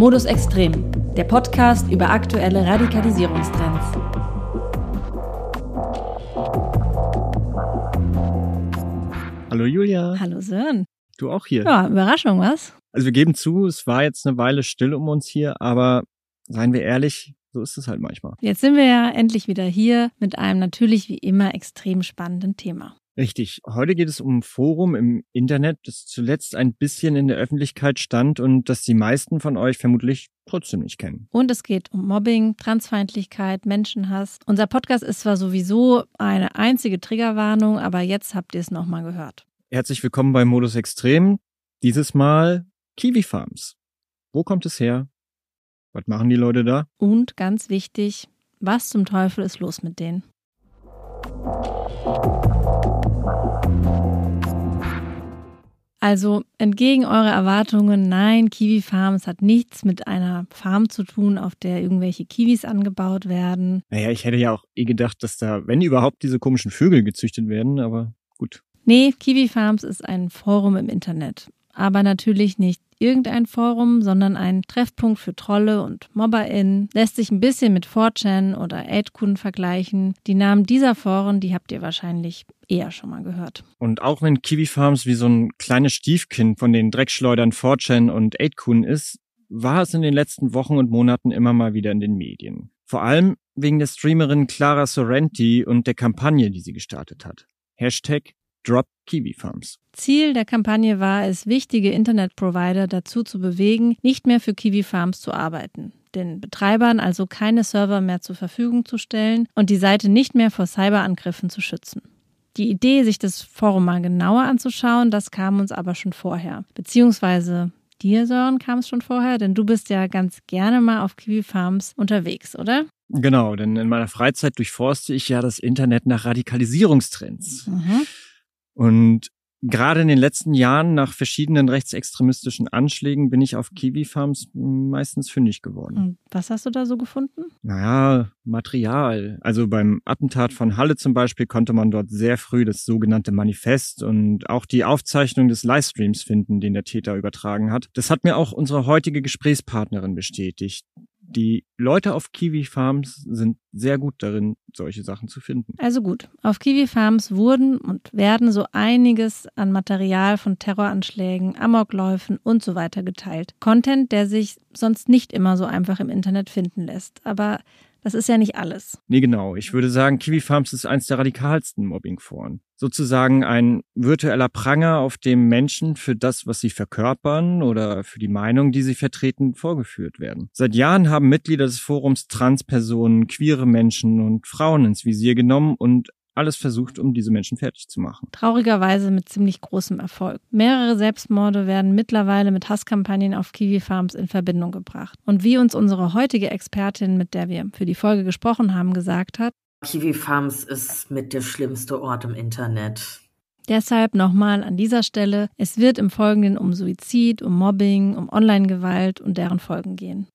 Modus Extrem, der Podcast über aktuelle Radikalisierungstrends. Hallo Julia. Hallo Sören. Du auch hier. Ja, Überraschung, was? Also wir geben zu, es war jetzt eine Weile still um uns hier, aber seien wir ehrlich, so ist es halt manchmal. Jetzt sind wir ja endlich wieder hier mit einem natürlich wie immer extrem spannenden Thema. Richtig. Heute geht es um ein Forum im Internet, das zuletzt ein bisschen in der Öffentlichkeit stand und das die meisten von euch vermutlich trotzdem nicht kennen. Und es geht um Mobbing, Transfeindlichkeit, Menschenhass. Unser Podcast ist zwar sowieso eine einzige Triggerwarnung, aber jetzt habt ihr es nochmal gehört. Herzlich willkommen bei Modus Extrem. Dieses Mal Kiwi Farms. Wo kommt es her? Was machen die Leute da? Und ganz wichtig, was zum Teufel ist los mit denen? Also entgegen eurer Erwartungen, nein, Kiwi Farms hat nichts mit einer Farm zu tun, auf der irgendwelche Kiwis angebaut werden. Naja, ich hätte ja auch eh gedacht, dass da, wenn überhaupt, diese komischen Vögel gezüchtet werden, aber gut. Nee, Kiwi Farms ist ein Forum im Internet. Aber natürlich nicht irgendein Forum, sondern ein Treffpunkt für Trolle und MobberInnen. Lässt sich ein bisschen mit 4chan oder 8kun vergleichen. Die Namen dieser Foren, die habt ihr wahrscheinlich eher schon mal gehört. Und auch wenn Kiwi Farms wie so ein kleines Stiefkind von den Dreckschleudern 4chan und 8kun ist, war es in den letzten Wochen und Monaten immer mal wieder in den Medien. Vor allem wegen der Streamerin Clara Sorrenti und der Kampagne, die sie gestartet hat. Hashtag Drop Kiwi Farms. Ziel der Kampagne war es, wichtige Internetprovider dazu zu bewegen, nicht mehr für Kiwi Farms zu arbeiten, den Betreibern also keine Server mehr zur Verfügung zu stellen und die Seite nicht mehr vor Cyberangriffen zu schützen. Die Idee, sich das Forum mal genauer anzuschauen, das kam uns aber schon vorher. Beziehungsweise dir, Sören, kam es schon vorher, denn du bist ja ganz gerne mal auf Kiwi Farms unterwegs, oder? Genau, denn in meiner Freizeit durchforste ich ja das Internet nach Radikalisierungstrends. Mhm. Und gerade in den letzten Jahren nach verschiedenen rechtsextremistischen Anschlägen bin ich auf Kiwi Farms meistens fündig geworden. Und was hast du da so gefunden? Naja, Material. Also beim Attentat von Halle zum Beispiel konnte man dort sehr früh das sogenannte Manifest und auch die Aufzeichnung des Livestreams finden, den der Täter übertragen hat. Das hat mir auch unsere heutige Gesprächspartnerin bestätigt die Leute auf Kiwi Farms sind sehr gut darin, solche Sachen zu finden. Also gut, auf Kiwi Farms wurden und werden so einiges an Material von Terroranschlägen, Amokläufen und so weiter geteilt. Content, der sich sonst nicht immer so einfach im Internet finden lässt. Aber das ist ja nicht alles. Nee, genau. Ich würde sagen, Kiwi Farms ist eins der radikalsten Mobbingforen. Sozusagen ein virtueller Pranger, auf dem Menschen für das, was sie verkörpern oder für die Meinung, die sie vertreten, vorgeführt werden. Seit Jahren haben Mitglieder des Forums Transpersonen, queere Menschen und Frauen ins Visier genommen und alles versucht, um diese Menschen fertig zu machen. Traurigerweise mit ziemlich großem Erfolg. Mehrere Selbstmorde werden mittlerweile mit Hasskampagnen auf Kiwi Farms in Verbindung gebracht. Und wie uns unsere heutige Expertin, mit der wir für die Folge gesprochen haben, gesagt hat, Kiwi Farms ist mit der schlimmste Ort im Internet. Deshalb nochmal an dieser Stelle, es wird im Folgenden um Suizid, um Mobbing, um Online-Gewalt und deren Folgen gehen.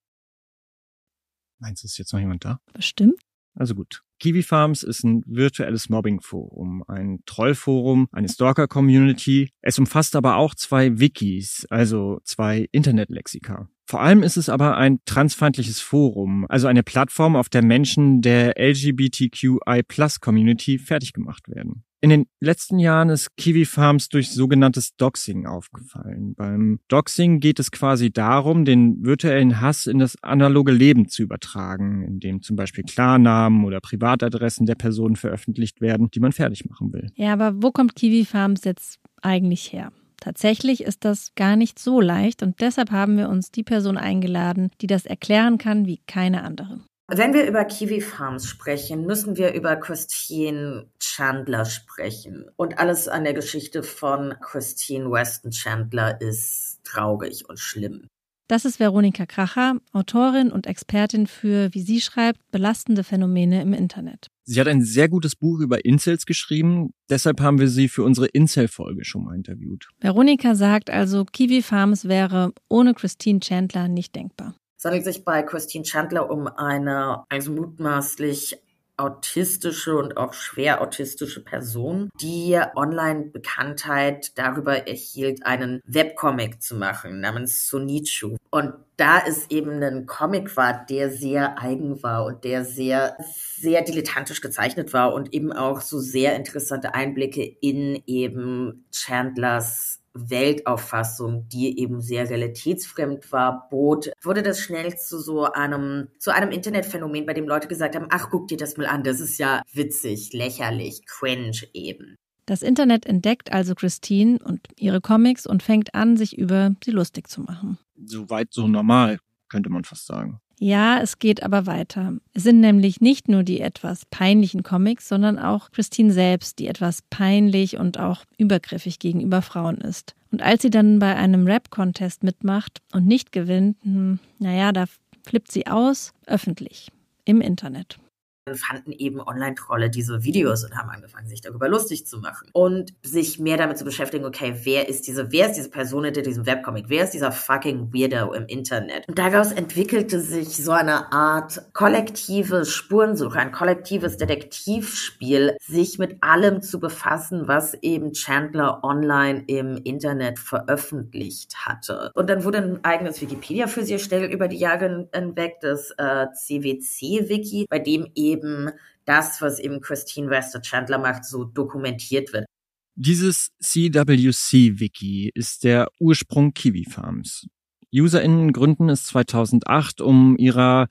Meinst du, ist jetzt noch jemand da? Bestimmt. Also gut. Kiwi Farms ist ein virtuelles Mobbing-Forum, ein Trollforum, eine Stalker-Community. Es umfasst aber auch zwei Wikis, also zwei Internetlexika. Vor allem ist es aber ein transfeindliches Forum, also eine Plattform, auf der Menschen der LGBTQI-Plus-Community fertig gemacht werden. In den letzten Jahren ist Kiwi Farms durch sogenanntes Doxing aufgefallen. Beim Doxing geht es quasi darum, den virtuellen Hass in das analoge Leben zu übertragen, indem zum Beispiel Klarnamen oder Privatadressen der Personen veröffentlicht werden, die man fertig machen will. Ja, aber wo kommt Kiwi Farms jetzt eigentlich her? Tatsächlich ist das gar nicht so leicht und deshalb haben wir uns die Person eingeladen, die das erklären kann wie keine andere. Wenn wir über Kiwi Farms sprechen, müssen wir über Christine Chandler sprechen. Und alles an der Geschichte von Christine Weston Chandler ist traurig und schlimm. Das ist Veronika Kracher, Autorin und Expertin für, wie sie schreibt, belastende Phänomene im Internet. Sie hat ein sehr gutes Buch über Incels geschrieben, deshalb haben wir sie für unsere Incel-Folge schon mal interviewt. Veronika sagt also, Kiwi Farms wäre ohne Christine Chandler nicht denkbar. Es handelt sich bei Christine Chandler um eine also mutmaßlich autistische und auch schwer autistische Person, die Online-Bekanntheit darüber erhielt, einen Webcomic zu machen namens Sonichu. Und da es eben ein Comic war, der sehr eigen war und der sehr, sehr dilettantisch gezeichnet war und eben auch so sehr interessante Einblicke in eben Chandlers Weltauffassung, die eben sehr realitätsfremd war, bot, wurde das schnell zu so einem, zu einem Internetphänomen, bei dem Leute gesagt haben, ach, guck dir das mal an, das ist ja witzig, lächerlich, cringe eben. Das Internet entdeckt also Christine und ihre Comics und fängt an, sich über sie lustig zu machen. Soweit so normal, könnte man fast sagen. Ja, es geht aber weiter. Es sind nämlich nicht nur die etwas peinlichen Comics, sondern auch Christine selbst, die etwas peinlich und auch übergriffig gegenüber Frauen ist. Und als sie dann bei einem Rap-Contest mitmacht und nicht gewinnt, hm, naja, da flippt sie aus, öffentlich, im Internet fanden eben Online-Trolle diese Videos und haben angefangen, sich darüber lustig zu machen und sich mehr damit zu beschäftigen, okay, wer ist diese, wer ist diese Person hinter diesem Webcomic? Wer ist dieser fucking Weirdo im Internet? Und daraus entwickelte sich so eine Art kollektive Spurensuche, ein kollektives Detektivspiel, sich mit allem zu befassen, was eben Chandler online im Internet veröffentlicht hatte. Und dann wurde ein eigenes Wikipedia für sie erstellt über die Jahre hinweg, das äh, CWC-Wiki, bei dem eben eben das, was eben Christine Wester Chandler macht, so dokumentiert wird. Dieses CWC-Wiki ist der Ursprung Kiwi Farms. UserInnen gründen es 2008, um ihrer,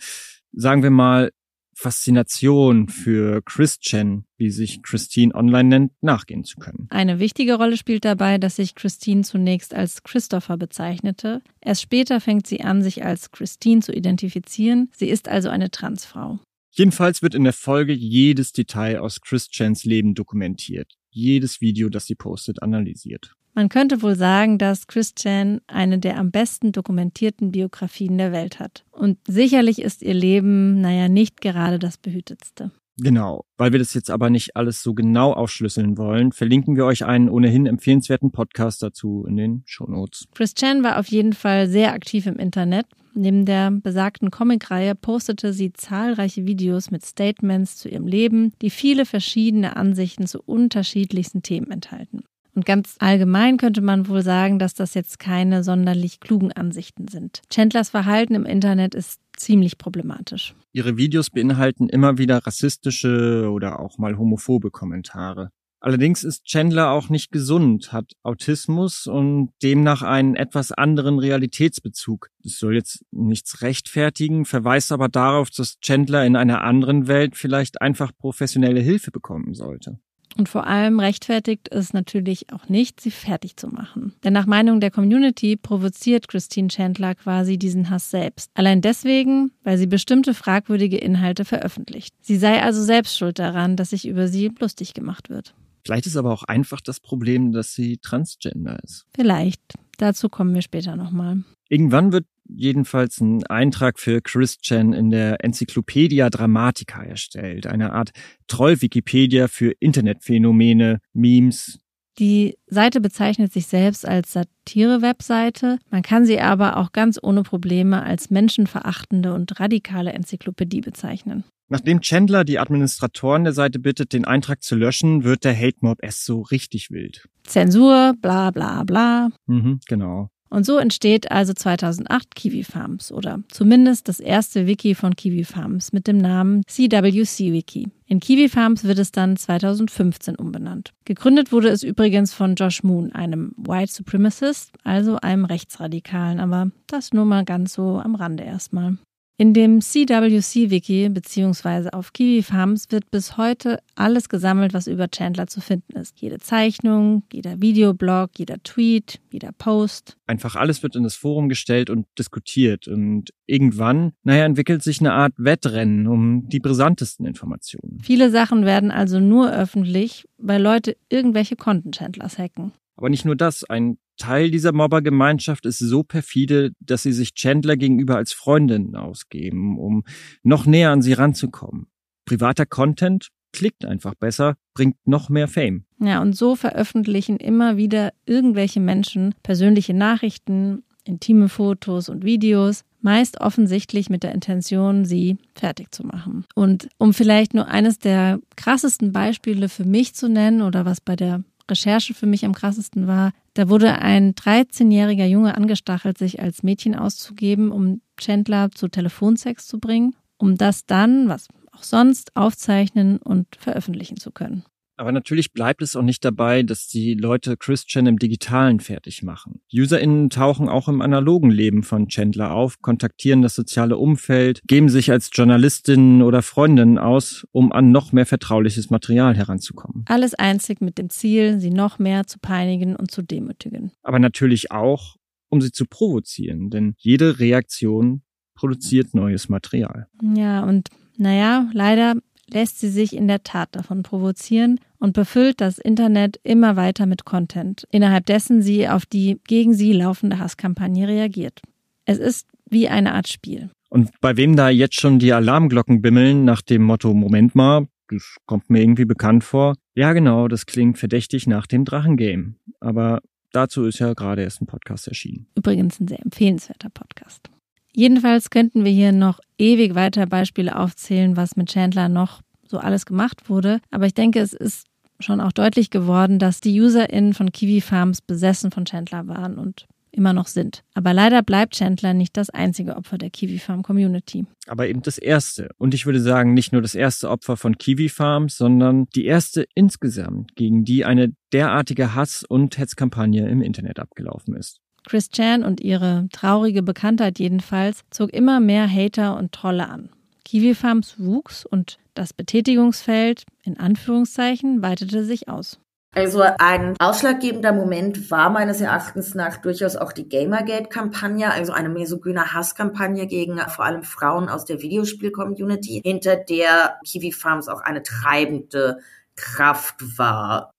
sagen wir mal, Faszination für Christian, wie sich Christine online nennt, nachgehen zu können. Eine wichtige Rolle spielt dabei, dass sich Christine zunächst als Christopher bezeichnete. Erst später fängt sie an, sich als Christine zu identifizieren. Sie ist also eine Transfrau. Jedenfalls wird in der Folge jedes Detail aus Christians Leben dokumentiert. Jedes Video, das sie postet, analysiert. Man könnte wohl sagen, dass Christian eine der am besten dokumentierten Biografien der Welt hat. Und sicherlich ist ihr Leben, naja, nicht gerade das behütetste. Genau. Weil wir das jetzt aber nicht alles so genau aufschlüsseln wollen, verlinken wir euch einen ohnehin empfehlenswerten Podcast dazu in den Shownotes. Chris Chan war auf jeden Fall sehr aktiv im Internet. Neben der besagten Comicreihe postete sie zahlreiche Videos mit Statements zu ihrem Leben, die viele verschiedene Ansichten zu unterschiedlichsten Themen enthalten. Und ganz allgemein könnte man wohl sagen, dass das jetzt keine sonderlich klugen Ansichten sind. Chandlers Verhalten im Internet ist ziemlich problematisch. Ihre Videos beinhalten immer wieder rassistische oder auch mal homophobe Kommentare. Allerdings ist Chandler auch nicht gesund, hat Autismus und demnach einen etwas anderen Realitätsbezug. Das soll jetzt nichts rechtfertigen, verweist aber darauf, dass Chandler in einer anderen Welt vielleicht einfach professionelle Hilfe bekommen sollte. Und vor allem rechtfertigt es natürlich auch nicht, sie fertig zu machen. Denn nach Meinung der Community provoziert Christine Chandler quasi diesen Hass selbst. Allein deswegen, weil sie bestimmte fragwürdige Inhalte veröffentlicht. Sie sei also selbst schuld daran, dass sich über sie lustig gemacht wird. Vielleicht ist aber auch einfach das Problem, dass sie transgender ist. Vielleicht. Dazu kommen wir später nochmal. Irgendwann wird jedenfalls ein Eintrag für Christian in der Enzyklopädia Dramatica erstellt, eine Art Troll-Wikipedia für Internetphänomene, Memes. Die Seite bezeichnet sich selbst als Satire-Webseite. Man kann sie aber auch ganz ohne Probleme als menschenverachtende und radikale Enzyklopädie bezeichnen. Nachdem Chandler die Administratoren der Seite bittet, den Eintrag zu löschen, wird der Hate Mob erst so richtig wild. Zensur, bla bla bla. Mhm, genau. Und so entsteht also 2008 Kiwi Farms oder zumindest das erste Wiki von Kiwi Farms mit dem Namen CWC Wiki. In Kiwi Farms wird es dann 2015 umbenannt. Gegründet wurde es übrigens von Josh Moon, einem White Supremacist, also einem Rechtsradikalen, aber das nur mal ganz so am Rande erstmal. In dem CWC-Wiki bzw. auf Kiwi Farms wird bis heute alles gesammelt, was über Chandler zu finden ist. Jede Zeichnung, jeder Videoblog, jeder Tweet, jeder Post. Einfach alles wird in das Forum gestellt und diskutiert. Und irgendwann, naja, entwickelt sich eine Art Wettrennen um die brisantesten Informationen. Viele Sachen werden also nur öffentlich, weil Leute irgendwelche Konten Chandlers hacken. Aber nicht nur das, ein Teil dieser Mobbergemeinschaft ist so perfide, dass sie sich Chandler gegenüber als Freundin ausgeben, um noch näher an sie ranzukommen. Privater Content klickt einfach besser, bringt noch mehr Fame. Ja, und so veröffentlichen immer wieder irgendwelche Menschen persönliche Nachrichten, intime Fotos und Videos, meist offensichtlich mit der Intention, sie fertig zu machen. Und um vielleicht nur eines der krassesten Beispiele für mich zu nennen oder was bei der Recherche für mich am krassesten war, da wurde ein 13-jähriger Junge angestachelt, sich als Mädchen auszugeben, um Chandler zu Telefonsex zu bringen, um das dann, was auch sonst, aufzeichnen und veröffentlichen zu können. Aber natürlich bleibt es auch nicht dabei, dass die Leute Christian im Digitalen fertig machen. UserInnen tauchen auch im analogen Leben von Chandler auf, kontaktieren das soziale Umfeld, geben sich als Journalistinnen oder Freundinnen aus, um an noch mehr vertrauliches Material heranzukommen. Alles einzig mit dem Ziel, sie noch mehr zu peinigen und zu demütigen. Aber natürlich auch, um sie zu provozieren, denn jede Reaktion produziert neues Material. Ja, und naja, leider lässt sie sich in der Tat davon provozieren und befüllt das Internet immer weiter mit Content, innerhalb dessen sie auf die gegen sie laufende Hasskampagne reagiert. Es ist wie eine Art Spiel. Und bei wem da jetzt schon die Alarmglocken bimmeln nach dem Motto, Moment mal, das kommt mir irgendwie bekannt vor. Ja, genau, das klingt verdächtig nach dem Drachengame. Aber dazu ist ja gerade erst ein Podcast erschienen. Übrigens ein sehr empfehlenswerter Podcast. Jedenfalls könnten wir hier noch ewig weiter Beispiele aufzählen, was mit Chandler noch so alles gemacht wurde. Aber ich denke, es ist schon auch deutlich geworden, dass die UserInnen von Kiwi Farms besessen von Chandler waren und immer noch sind. Aber leider bleibt Chandler nicht das einzige Opfer der Kiwi Farm Community. Aber eben das erste. Und ich würde sagen, nicht nur das erste Opfer von Kiwi Farms, sondern die erste insgesamt, gegen die eine derartige Hass- und Hetzkampagne im Internet abgelaufen ist. Chris Chan und ihre traurige Bekanntheit jedenfalls zog immer mehr Hater und Trolle an. Kiwi Farms wuchs und das Betätigungsfeld in Anführungszeichen weitete sich aus. Also ein ausschlaggebender Moment war meines Erachtens nach durchaus auch die Gamergate-Kampagne, also eine mesogyne Hasskampagne gegen vor allem Frauen aus der Videospiel-Community, hinter der Kiwi Farms auch eine treibende Kraft war.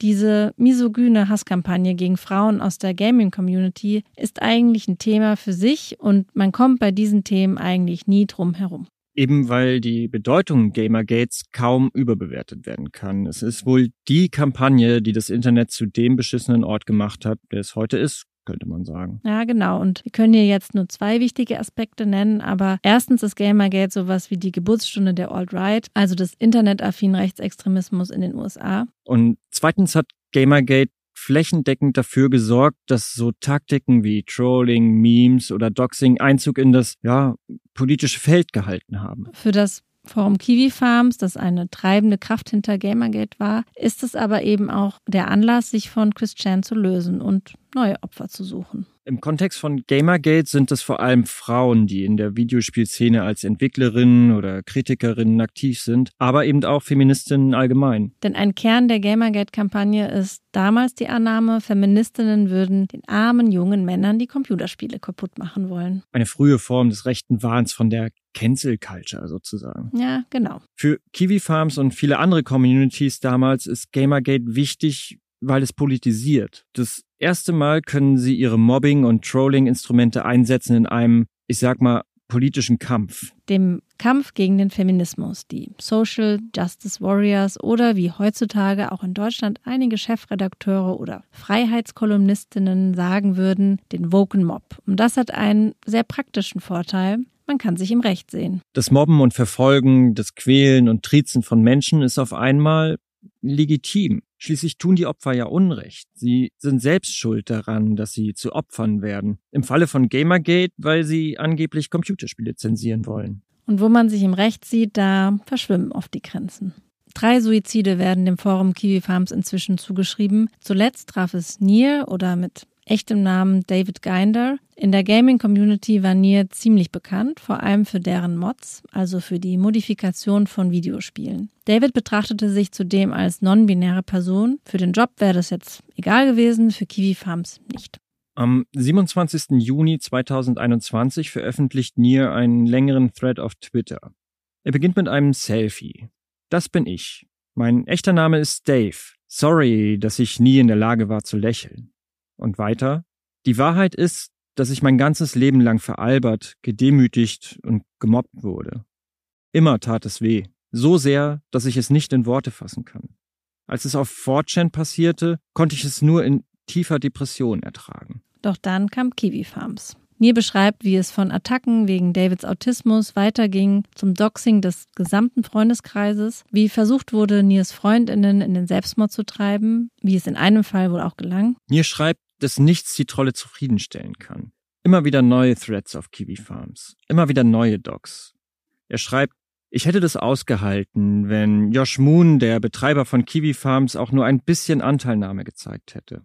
Diese misogyne Hasskampagne gegen Frauen aus der Gaming-Community ist eigentlich ein Thema für sich und man kommt bei diesen Themen eigentlich nie drum herum. Eben weil die Bedeutung Gamergates kaum überbewertet werden kann. Es ist wohl die Kampagne, die das Internet zu dem beschissenen Ort gemacht hat, der es heute ist könnte man sagen. Ja, genau. Und wir können hier jetzt nur zwei wichtige Aspekte nennen. Aber erstens ist Gamergate sowas wie die Geburtsstunde der Alt-Right, also des internetaffinen Rechtsextremismus in den USA. Und zweitens hat Gamergate flächendeckend dafür gesorgt, dass so Taktiken wie Trolling, Memes oder Doxing Einzug in das ja, politische Feld gehalten haben. Für das Forum Kiwi Farms, das eine treibende Kraft hinter Gamergate war, ist es aber eben auch der Anlass, sich von Chris Chan zu lösen und neue Opfer zu suchen. Im Kontext von Gamergate sind es vor allem Frauen, die in der Videospielszene als Entwicklerinnen oder Kritikerinnen aktiv sind, aber eben auch Feministinnen allgemein. Denn ein Kern der Gamergate-Kampagne ist damals die Annahme, Feministinnen würden den armen jungen Männern die Computerspiele kaputt machen wollen. Eine frühe Form des rechten Wahns von der Cancel Culture sozusagen. Ja, genau. Für Kiwi Farms und viele andere Communities damals ist Gamergate wichtig, weil es politisiert. Das erste Mal können sie ihre Mobbing- und Trolling-Instrumente einsetzen in einem, ich sag mal, politischen Kampf. Dem Kampf gegen den Feminismus, die Social Justice Warriors oder wie heutzutage auch in Deutschland einige Chefredakteure oder Freiheitskolumnistinnen sagen würden, den Woken Mob. Und das hat einen sehr praktischen Vorteil. Man kann sich im Recht sehen. Das Mobben und Verfolgen, das Quälen und Triezen von Menschen ist auf einmal legitim. Schließlich tun die Opfer ja Unrecht. Sie sind selbst schuld daran, dass sie zu Opfern werden. Im Falle von Gamergate, weil sie angeblich Computerspiele zensieren wollen. Und wo man sich im Recht sieht, da verschwimmen oft die Grenzen. Drei Suizide werden dem Forum Kiwi Farms inzwischen zugeschrieben. Zuletzt traf es Nier oder mit echtem Namen David Ginder. In der Gaming-Community war Nier ziemlich bekannt, vor allem für deren Mods, also für die Modifikation von Videospielen. David betrachtete sich zudem als non-binäre Person. Für den Job wäre das jetzt egal gewesen, für Kiwi Farms nicht. Am 27. Juni 2021 veröffentlicht Nier einen längeren Thread auf Twitter. Er beginnt mit einem Selfie. Das bin ich. Mein echter Name ist Dave. Sorry, dass ich nie in der Lage war zu lächeln. Und weiter, die Wahrheit ist, dass ich mein ganzes Leben lang veralbert, gedemütigt und gemobbt wurde. Immer tat es weh, so sehr, dass ich es nicht in Worte fassen kann. Als es auf 4chan passierte, konnte ich es nur in tiefer Depression ertragen. Doch dann kam Kiwi Farms. Nier beschreibt, wie es von Attacken wegen Davids Autismus weiterging zum Doxing des gesamten Freundeskreises, wie versucht wurde, Niers Freundinnen in den Selbstmord zu treiben, wie es in einem Fall wohl auch gelang. Nier schreibt, dass nichts die Trolle zufriedenstellen kann. Immer wieder neue Threads auf Kiwi Farms, immer wieder neue Docs. Er schreibt, ich hätte das ausgehalten, wenn Josh Moon, der Betreiber von Kiwi Farms, auch nur ein bisschen Anteilnahme gezeigt hätte.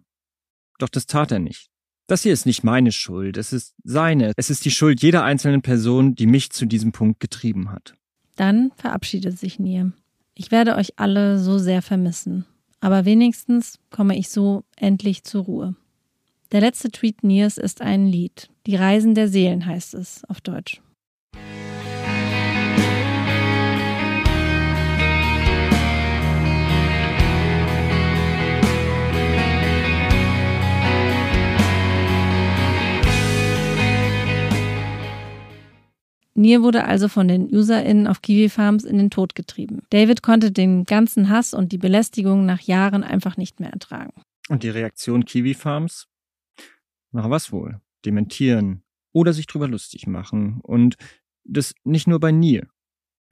Doch das tat er nicht. Das hier ist nicht meine Schuld, es ist seine, es ist die Schuld jeder einzelnen Person, die mich zu diesem Punkt getrieben hat. Dann verabschiedet sich Nier. Ich werde euch alle so sehr vermissen, aber wenigstens komme ich so endlich zur Ruhe. Der letzte Tweet Niers ist ein Lied. Die Reisen der Seelen heißt es auf Deutsch. Nier wurde also von den UserInnen auf Kiwi Farms in den Tod getrieben. David konnte den ganzen Hass und die Belästigung nach Jahren einfach nicht mehr ertragen. Und die Reaktion Kiwi Farms? Na was wohl? Dementieren oder sich drüber lustig machen. Und das nicht nur bei Nier.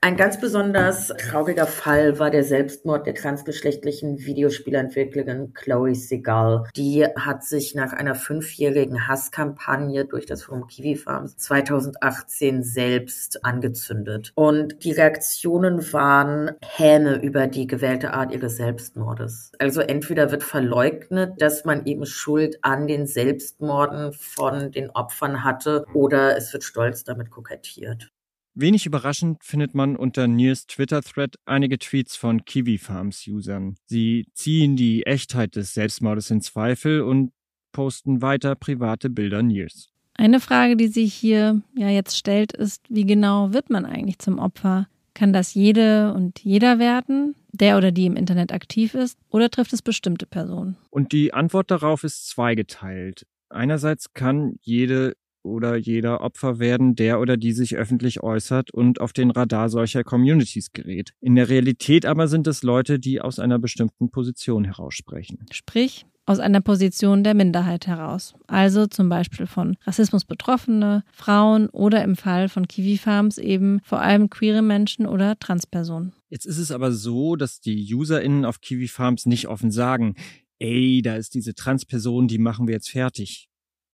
Ein ganz besonders trauriger Fall war der Selbstmord der transgeschlechtlichen Videospielentwicklerin Chloe Segal. Die hat sich nach einer fünfjährigen Hasskampagne durch das Forum Kiwi Farms 2018 selbst angezündet. Und die Reaktionen waren Häme über die gewählte Art ihres Selbstmordes. Also entweder wird verleugnet, dass man eben Schuld an den Selbstmorden von den Opfern hatte, oder es wird stolz damit kokettiert. Wenig überraschend findet man unter Niers Twitter-Thread einige Tweets von Kiwi Farms-Usern. Sie ziehen die Echtheit des Selbstmordes in Zweifel und posten weiter private Bilder Niers. Eine Frage, die sich hier ja jetzt stellt, ist, wie genau wird man eigentlich zum Opfer? Kann das jede und jeder werden, der oder die im Internet aktiv ist, oder trifft es bestimmte Personen? Und die Antwort darauf ist zweigeteilt. Einerseits kann jede oder jeder Opfer werden, der oder die sich öffentlich äußert und auf den Radar solcher Communities gerät. In der Realität aber sind es Leute, die aus einer bestimmten Position heraussprechen. Sprich, aus einer Position der Minderheit heraus. Also zum Beispiel von Rassismus Betroffene, Frauen oder im Fall von Kiwi Farms eben vor allem queere Menschen oder Transpersonen. Jetzt ist es aber so, dass die UserInnen auf Kiwi Farms nicht offen sagen, ey, da ist diese Transperson, die machen wir jetzt fertig.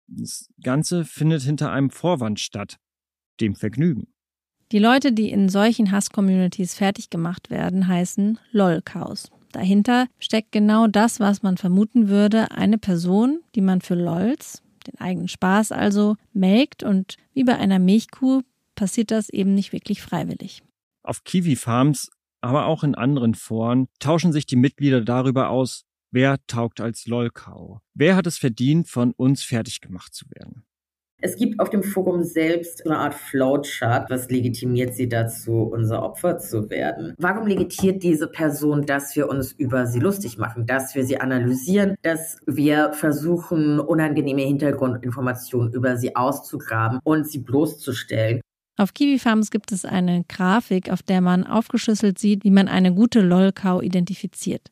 Das Ganze findet hinter einem Vorwand statt, dem Vergnügen. Die Leute, die in solchen Hass-Communities fertig gemacht werden, heißen LOL-Chaos. Dahinter steckt genau das, was man vermuten würde, eine Person, die man für LOLs, den eigenen Spaß also, melkt und wie bei einer Milchkuh passiert das eben nicht wirklich freiwillig. Auf Kiwi Farms, aber auch in anderen Foren tauschen sich die Mitglieder darüber aus, Wer taugt als Lolkau? Wer hat es verdient, von uns fertig gemacht zu werden? Es gibt auf dem Forum selbst eine Art Flowchart, was legitimiert sie dazu, unser Opfer zu werden. Warum legitimiert diese Person, dass wir uns über sie lustig machen, dass wir sie analysieren, dass wir versuchen, unangenehme Hintergrundinformationen über sie auszugraben und sie bloßzustellen? Auf Kiwi Farms gibt es eine Grafik, auf der man aufgeschlüsselt sieht, wie man eine gute Lolkau identifiziert.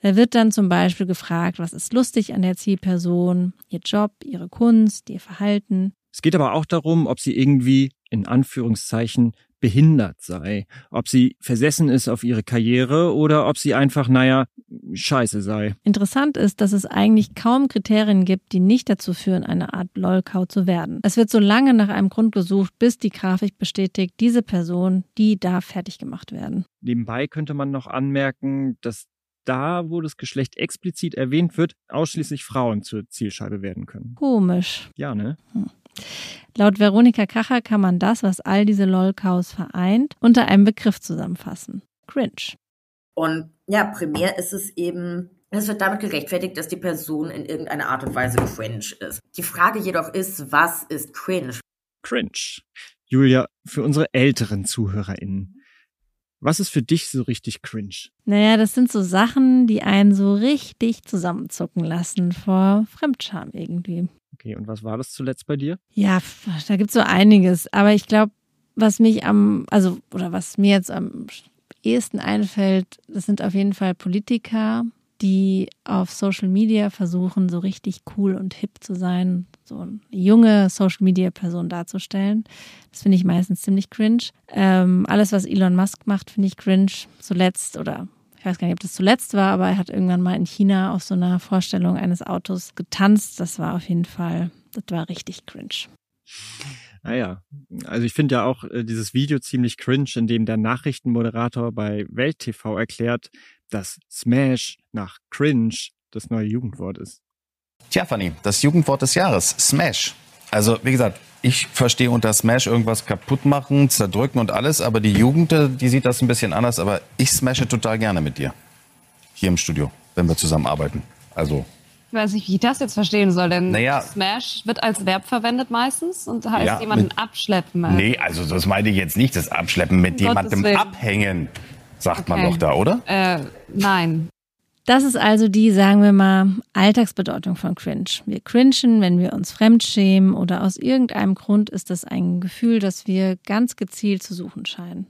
Da wird dann zum Beispiel gefragt, was ist lustig an der Zielperson, ihr Job, ihre Kunst, ihr Verhalten. Es geht aber auch darum, ob sie irgendwie, in Anführungszeichen, behindert sei, ob sie versessen ist auf ihre Karriere oder ob sie einfach, naja, scheiße sei. Interessant ist, dass es eigentlich kaum Kriterien gibt, die nicht dazu führen, eine Art Lolkau zu werden. Es wird so lange nach einem Grund gesucht, bis die Grafik bestätigt, diese Person, die darf fertig gemacht werden. Nebenbei könnte man noch anmerken, dass da, wo das Geschlecht explizit erwähnt wird, ausschließlich Frauen zur Zielscheibe werden können. Komisch. Ja, ne? Hm. Laut Veronika Kacher kann man das, was all diese Lolkaus vereint, unter einem Begriff zusammenfassen. Cringe. Und ja, primär ist es eben es wird damit gerechtfertigt, dass die Person in irgendeiner Art und Weise cringe ist. Die Frage jedoch ist, was ist cringe? Cringe. Julia, für unsere älteren ZuhörerInnen. Was ist für dich so richtig cringe? Naja, das sind so Sachen, die einen so richtig zusammenzucken lassen vor Fremdscham irgendwie. Okay, und was war das zuletzt bei dir? Ja, da gibt es so einiges. Aber ich glaube, was mich am, also, oder was mir jetzt am ehesten einfällt, das sind auf jeden Fall Politiker, die auf Social Media versuchen, so richtig cool und hip zu sein, so eine junge Social Media Person darzustellen. Das finde ich meistens ziemlich cringe. Ähm, alles, was Elon Musk macht, finde ich cringe. Zuletzt oder ich weiß gar nicht, ob das zuletzt war, aber er hat irgendwann mal in China auf so einer Vorstellung eines Autos getanzt. Das war auf jeden Fall, das war richtig cringe. Naja, ah also ich finde ja auch äh, dieses Video ziemlich cringe, in dem der Nachrichtenmoderator bei Welt TV erklärt, dass Smash nach cringe das neue Jugendwort ist. Tja, Fanny, das Jugendwort des Jahres, Smash. Also, wie gesagt, ich verstehe unter Smash irgendwas kaputt machen, zerdrücken und alles, aber die Jugend, die sieht das ein bisschen anders, aber ich smashe total gerne mit dir. Hier im Studio, wenn wir zusammen arbeiten. Also. Ich weiß nicht, wie ich das jetzt verstehen soll, denn naja, Smash wird als Verb verwendet meistens und heißt ja, jemanden mit, abschleppen. Also. Nee, also das meine ich jetzt nicht, das Abschleppen mit um jemandem abhängen, sagt okay. man doch da, oder? Äh, nein. Das ist also die, sagen wir mal, Alltagsbedeutung von Cringe. Wir cringen, wenn wir uns fremdschämen oder aus irgendeinem Grund ist das ein Gefühl, das wir ganz gezielt zu suchen scheinen.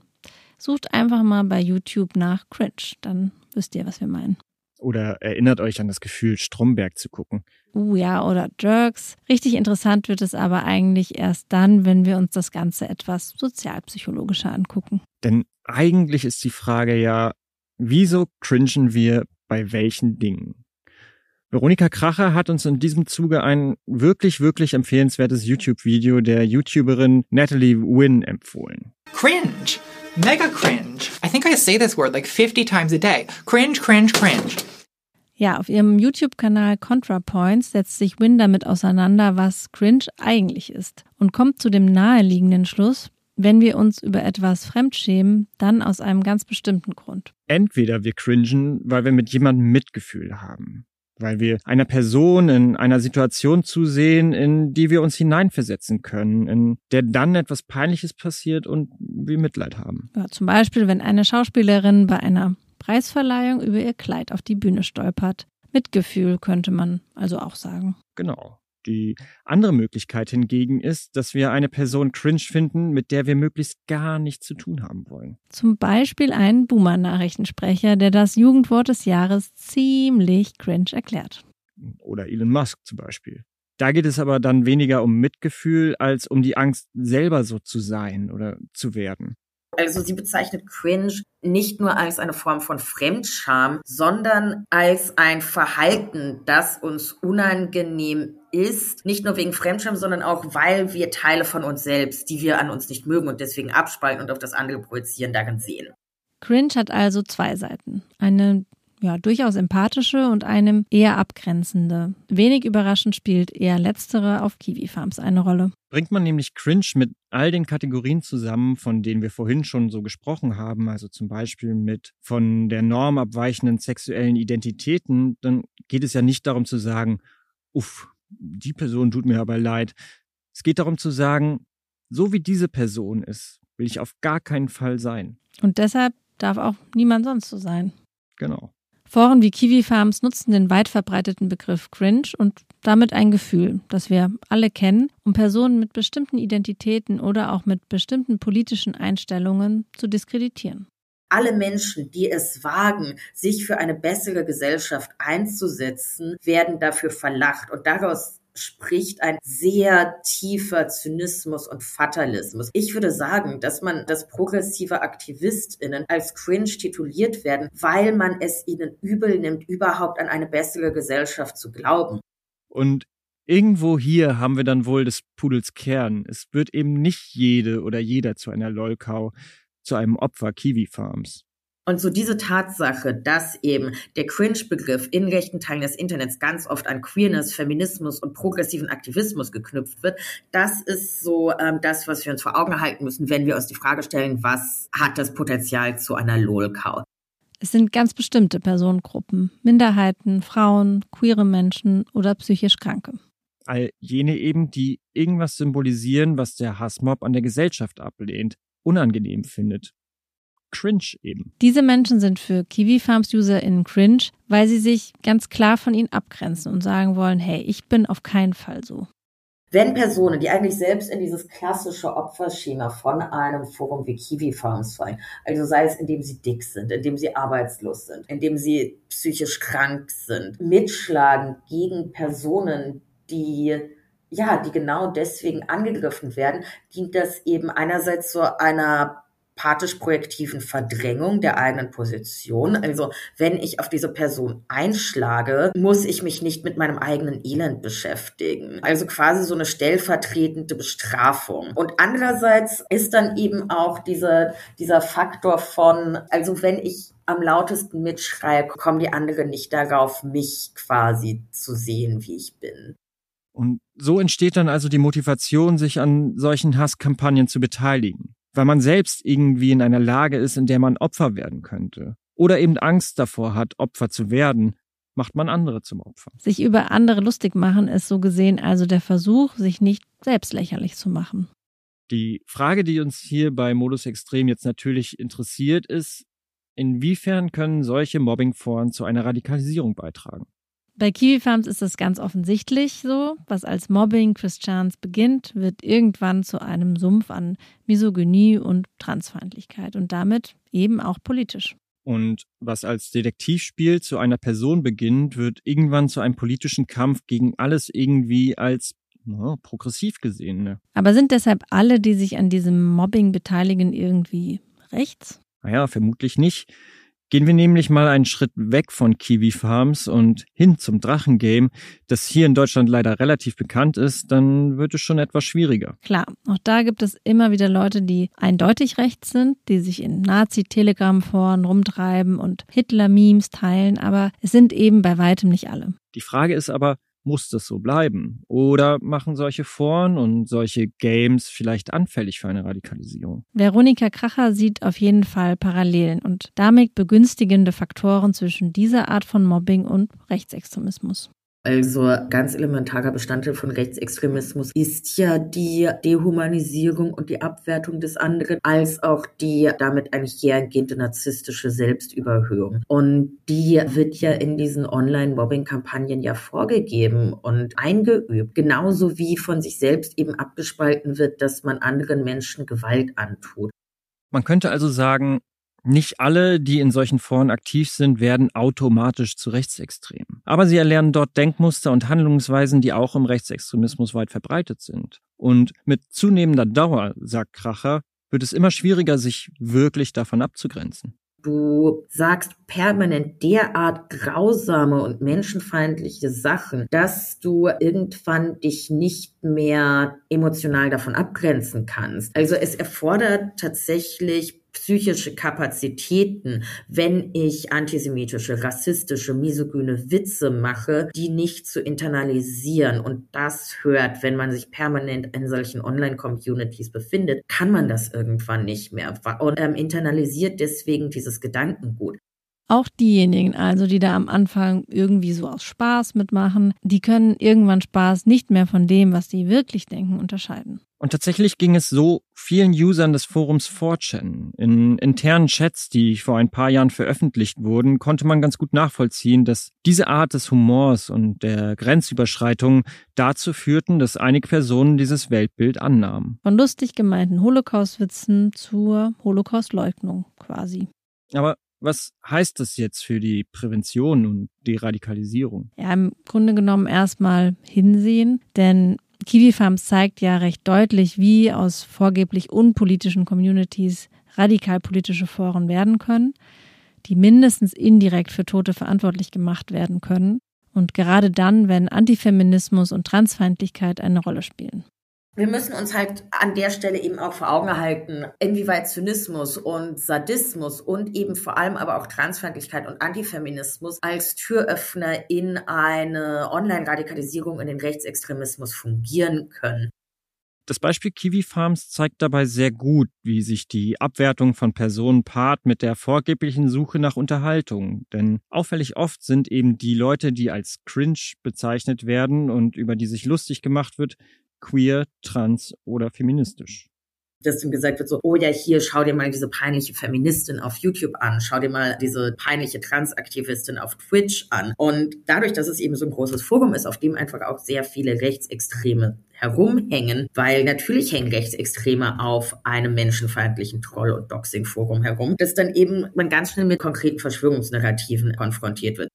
Sucht einfach mal bei YouTube nach Cringe, dann wisst ihr, was wir meinen. Oder erinnert euch an das Gefühl, Stromberg zu gucken. Uh ja, oder Jerks. Richtig interessant wird es aber eigentlich erst dann, wenn wir uns das Ganze etwas sozialpsychologischer angucken. Denn eigentlich ist die Frage ja, wieso cringen wir bei welchen Dingen. Veronika Kracher hat uns in diesem Zuge ein wirklich, wirklich empfehlenswertes YouTube-Video der YouTuberin Natalie Wynn empfohlen. Cringe. Mega cringe. I think I say this word like 50 times a day. Cringe, cringe, cringe. Ja, auf ihrem YouTube-Kanal ContraPoints setzt sich Wynn damit auseinander, was cringe eigentlich ist und kommt zu dem naheliegenden Schluss, wenn wir uns über etwas fremdschämen, dann aus einem ganz bestimmten Grund. Entweder wir cringen, weil wir mit jemandem Mitgefühl haben, weil wir einer Person in einer Situation zusehen, in die wir uns hineinversetzen können, in der dann etwas Peinliches passiert und wir Mitleid haben. Ja, zum Beispiel, wenn eine Schauspielerin bei einer Preisverleihung über ihr Kleid auf die Bühne stolpert. Mitgefühl könnte man also auch sagen. Genau. Die andere Möglichkeit hingegen ist, dass wir eine Person cringe finden, mit der wir möglichst gar nichts zu tun haben wollen. Zum Beispiel einen Boomer-Nachrichtensprecher, der das Jugendwort des Jahres ziemlich cringe erklärt. Oder Elon Musk zum Beispiel. Da geht es aber dann weniger um Mitgefühl als um die Angst, selber so zu sein oder zu werden. Also sie bezeichnet Cringe nicht nur als eine Form von Fremdscham, sondern als ein Verhalten, das uns unangenehm ist, nicht nur wegen Fremdscham, sondern auch, weil wir Teile von uns selbst, die wir an uns nicht mögen und deswegen abspalten und auf das andere projizieren, darin sehen. Cringe hat also zwei Seiten. Eine ja, durchaus empathische und einem eher abgrenzende. Wenig überraschend spielt eher letztere auf Kiwi Farms eine Rolle. Bringt man nämlich Cringe mit all den Kategorien zusammen, von denen wir vorhin schon so gesprochen haben, also zum Beispiel mit von der Norm abweichenden sexuellen Identitäten, dann geht es ja nicht darum zu sagen, uff, die Person tut mir aber leid. Es geht darum zu sagen, so wie diese Person ist, will ich auf gar keinen Fall sein. Und deshalb darf auch niemand sonst so sein. Genau. Foren wie Kiwi Farms nutzen den weit verbreiteten Begriff Cringe und damit ein Gefühl, das wir alle kennen, um Personen mit bestimmten Identitäten oder auch mit bestimmten politischen Einstellungen zu diskreditieren. Alle Menschen, die es wagen, sich für eine bessere Gesellschaft einzusetzen, werden dafür verlacht. Und daraus spricht ein sehr tiefer Zynismus und Fatalismus. Ich würde sagen, dass man, dass progressive AktivistInnen als cringe tituliert werden, weil man es ihnen übel nimmt, überhaupt an eine bessere Gesellschaft zu glauben. Und irgendwo hier haben wir dann wohl des Pudels Kern. Es wird eben nicht jede oder jeder zu einer Lolkau, zu einem Opfer Kiwi Farms. Und so diese Tatsache, dass eben der Cringe-Begriff in rechten Teilen des Internets ganz oft an Queerness, Feminismus und progressiven Aktivismus geknüpft wird, das ist so ähm, das, was wir uns vor Augen halten müssen, wenn wir uns die Frage stellen, was hat das Potenzial zu einer LOL-Cow? Es sind ganz bestimmte Personengruppen, Minderheiten, Frauen, queere Menschen oder psychisch Kranke. All jene eben, die irgendwas symbolisieren, was der Hassmob an der Gesellschaft ablehnt, unangenehm findet cringe eben. Diese Menschen sind für Kiwi Farms UserInnen cringe, weil sie sich ganz klar von ihnen abgrenzen und sagen wollen, hey, ich bin auf keinen Fall so. Wenn Personen, die eigentlich selbst in dieses klassische Opferschema von einem Forum wie Kiwi Farms fallen, also sei es indem sie dick sind, indem sie arbeitslos sind, indem sie psychisch krank sind, mitschlagen gegen Personen, die ja, die genau deswegen angegriffen werden, dient das eben einerseits zu einer pathisch-projektiven Verdrängung der eigenen Position. Also wenn ich auf diese Person einschlage, muss ich mich nicht mit meinem eigenen Elend beschäftigen. Also quasi so eine stellvertretende Bestrafung. Und andererseits ist dann eben auch diese, dieser Faktor von, also wenn ich am lautesten mitschreibe, kommen die anderen nicht darauf, mich quasi zu sehen, wie ich bin. Und so entsteht dann also die Motivation, sich an solchen Hasskampagnen zu beteiligen weil man selbst irgendwie in einer Lage ist, in der man Opfer werden könnte. Oder eben Angst davor hat, Opfer zu werden, macht man andere zum Opfer. Sich über andere lustig machen ist so gesehen also der Versuch, sich nicht selbst lächerlich zu machen. Die Frage, die uns hier bei Modus Extrem jetzt natürlich interessiert, ist, inwiefern können solche Mobbingforen zu einer Radikalisierung beitragen? Bei Kiwi Farms ist es ganz offensichtlich so. Was als Mobbing Christians beginnt, wird irgendwann zu einem Sumpf an Misogynie und Transfeindlichkeit und damit eben auch politisch. Und was als Detektivspiel zu einer Person beginnt, wird irgendwann zu einem politischen Kampf gegen alles irgendwie als na, progressiv gesehen. Ne? Aber sind deshalb alle, die sich an diesem Mobbing beteiligen, irgendwie rechts? Naja, vermutlich nicht. Gehen wir nämlich mal einen Schritt weg von Kiwi Farms und hin zum Drachengame, das hier in Deutschland leider relativ bekannt ist, dann wird es schon etwas schwieriger. Klar, auch da gibt es immer wieder Leute, die eindeutig rechts sind, die sich in Nazi-Telegram-Foren rumtreiben und Hitler-Memes teilen, aber es sind eben bei weitem nicht alle. Die Frage ist aber, muss das so bleiben? Oder machen solche Foren und solche Games vielleicht anfällig für eine Radikalisierung? Veronika Kracher sieht auf jeden Fall Parallelen und damit begünstigende Faktoren zwischen dieser Art von Mobbing und Rechtsextremismus. Also ganz elementarer Bestandteil von Rechtsextremismus ist ja die Dehumanisierung und die Abwertung des anderen, als auch die damit eigentlich hergehende narzisstische Selbstüberhöhung. Und die wird ja in diesen Online-Mobbing-Kampagnen ja vorgegeben und eingeübt, genauso wie von sich selbst eben abgespalten wird, dass man anderen Menschen Gewalt antut. Man könnte also sagen, nicht alle, die in solchen Foren aktiv sind, werden automatisch zu Rechtsextremen. Aber sie erlernen dort Denkmuster und Handlungsweisen, die auch im Rechtsextremismus weit verbreitet sind. Und mit zunehmender Dauer, sagt Kracher, wird es immer schwieriger, sich wirklich davon abzugrenzen. Du sagst permanent derart grausame und menschenfeindliche Sachen, dass du irgendwann dich nicht mehr emotional davon abgrenzen kannst. Also es erfordert tatsächlich psychische Kapazitäten, wenn ich antisemitische, rassistische, misogyne Witze mache, die nicht zu internalisieren. Und das hört, wenn man sich permanent in solchen Online-Communities befindet, kann man das irgendwann nicht mehr und ähm, internalisiert deswegen dieses Gedankengut. Auch diejenigen also, die da am Anfang irgendwie so aus Spaß mitmachen, die können irgendwann Spaß nicht mehr von dem, was sie wirklich denken, unterscheiden. Und tatsächlich ging es so vielen Usern des Forums 4chan. In internen Chats, die vor ein paar Jahren veröffentlicht wurden, konnte man ganz gut nachvollziehen, dass diese Art des Humors und der Grenzüberschreitung dazu führten, dass einige Personen dieses Weltbild annahmen. Von lustig gemeinten Holocaust-Witzen zur Holocaust-Leugnung quasi. Aber was heißt das jetzt für die Prävention und die Radikalisierung? Ja, im Grunde genommen erstmal hinsehen, denn Kiwi Farms zeigt ja recht deutlich, wie aus vorgeblich unpolitischen Communities radikal politische Foren werden können, die mindestens indirekt für Tote verantwortlich gemacht werden können. Und gerade dann, wenn Antifeminismus und Transfeindlichkeit eine Rolle spielen wir müssen uns halt an der Stelle eben auch vor Augen halten, inwieweit Zynismus und Sadismus und eben vor allem aber auch Transfeindlichkeit und Antifeminismus als Türöffner in eine Online-Radikalisierung in den Rechtsextremismus fungieren können. Das Beispiel Kiwi Farms zeigt dabei sehr gut, wie sich die Abwertung von Personen paart mit der vorgeblichen Suche nach Unterhaltung. Denn auffällig oft sind eben die Leute, die als cringe bezeichnet werden und über die sich lustig gemacht wird, queer, trans oder feministisch. dass dann gesagt wird so, oh ja, hier, schau dir mal diese peinliche Feministin auf YouTube an, schau dir mal diese peinliche Transaktivistin auf Twitch an. Und dadurch, dass es eben so ein großes Forum ist, auf dem einfach auch sehr viele Rechtsextreme herumhängen, weil natürlich hängen Rechtsextreme auf einem menschenfeindlichen Troll- und Doxing-Forum herum, dass dann eben man ganz schnell mit konkreten Verschwörungsnarrativen konfrontiert wird.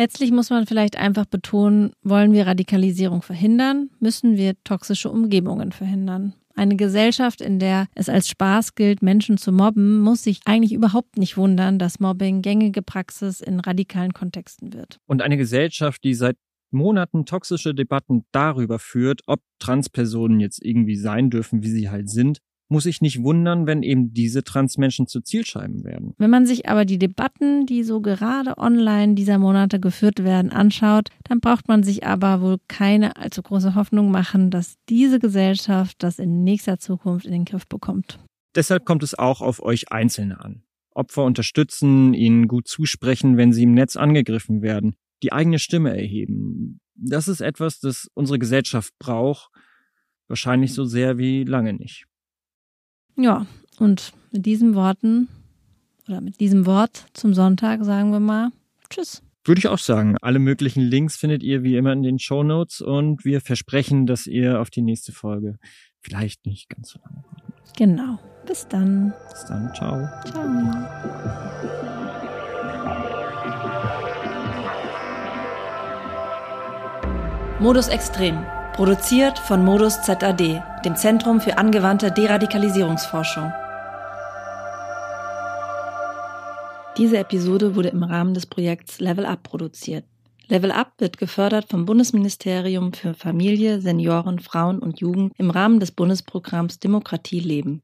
Letztlich muss man vielleicht einfach betonen, wollen wir Radikalisierung verhindern, müssen wir toxische Umgebungen verhindern. Eine Gesellschaft, in der es als Spaß gilt, Menschen zu mobben, muss sich eigentlich überhaupt nicht wundern, dass Mobbing gängige Praxis in radikalen Kontexten wird. Und eine Gesellschaft, die seit Monaten toxische Debatten darüber führt, ob Transpersonen jetzt irgendwie sein dürfen, wie sie halt sind, muss sich nicht wundern, wenn eben diese Transmenschen zu Zielscheiben werden. Wenn man sich aber die Debatten, die so gerade online dieser Monate geführt werden, anschaut, dann braucht man sich aber wohl keine allzu große Hoffnung machen, dass diese Gesellschaft das in nächster Zukunft in den Griff bekommt. Deshalb kommt es auch auf euch Einzelne an. Opfer unterstützen, ihnen gut zusprechen, wenn sie im Netz angegriffen werden, die eigene Stimme erheben. Das ist etwas, das unsere Gesellschaft braucht, wahrscheinlich so sehr wie lange nicht. Ja, und mit diesen Worten oder mit diesem Wort zum Sonntag sagen wir mal Tschüss. Würde ich auch sagen. Alle möglichen Links findet ihr wie immer in den Show Notes und wir versprechen, dass ihr auf die nächste Folge vielleicht nicht ganz so lange warten. Genau. Bis dann. Bis dann. Ciao. Ciao. Modus Extrem Produziert von Modus ZAD, dem Zentrum für angewandte Deradikalisierungsforschung. Diese Episode wurde im Rahmen des Projekts Level Up produziert. Level Up wird gefördert vom Bundesministerium für Familie, Senioren, Frauen und Jugend im Rahmen des Bundesprogramms Demokratie leben.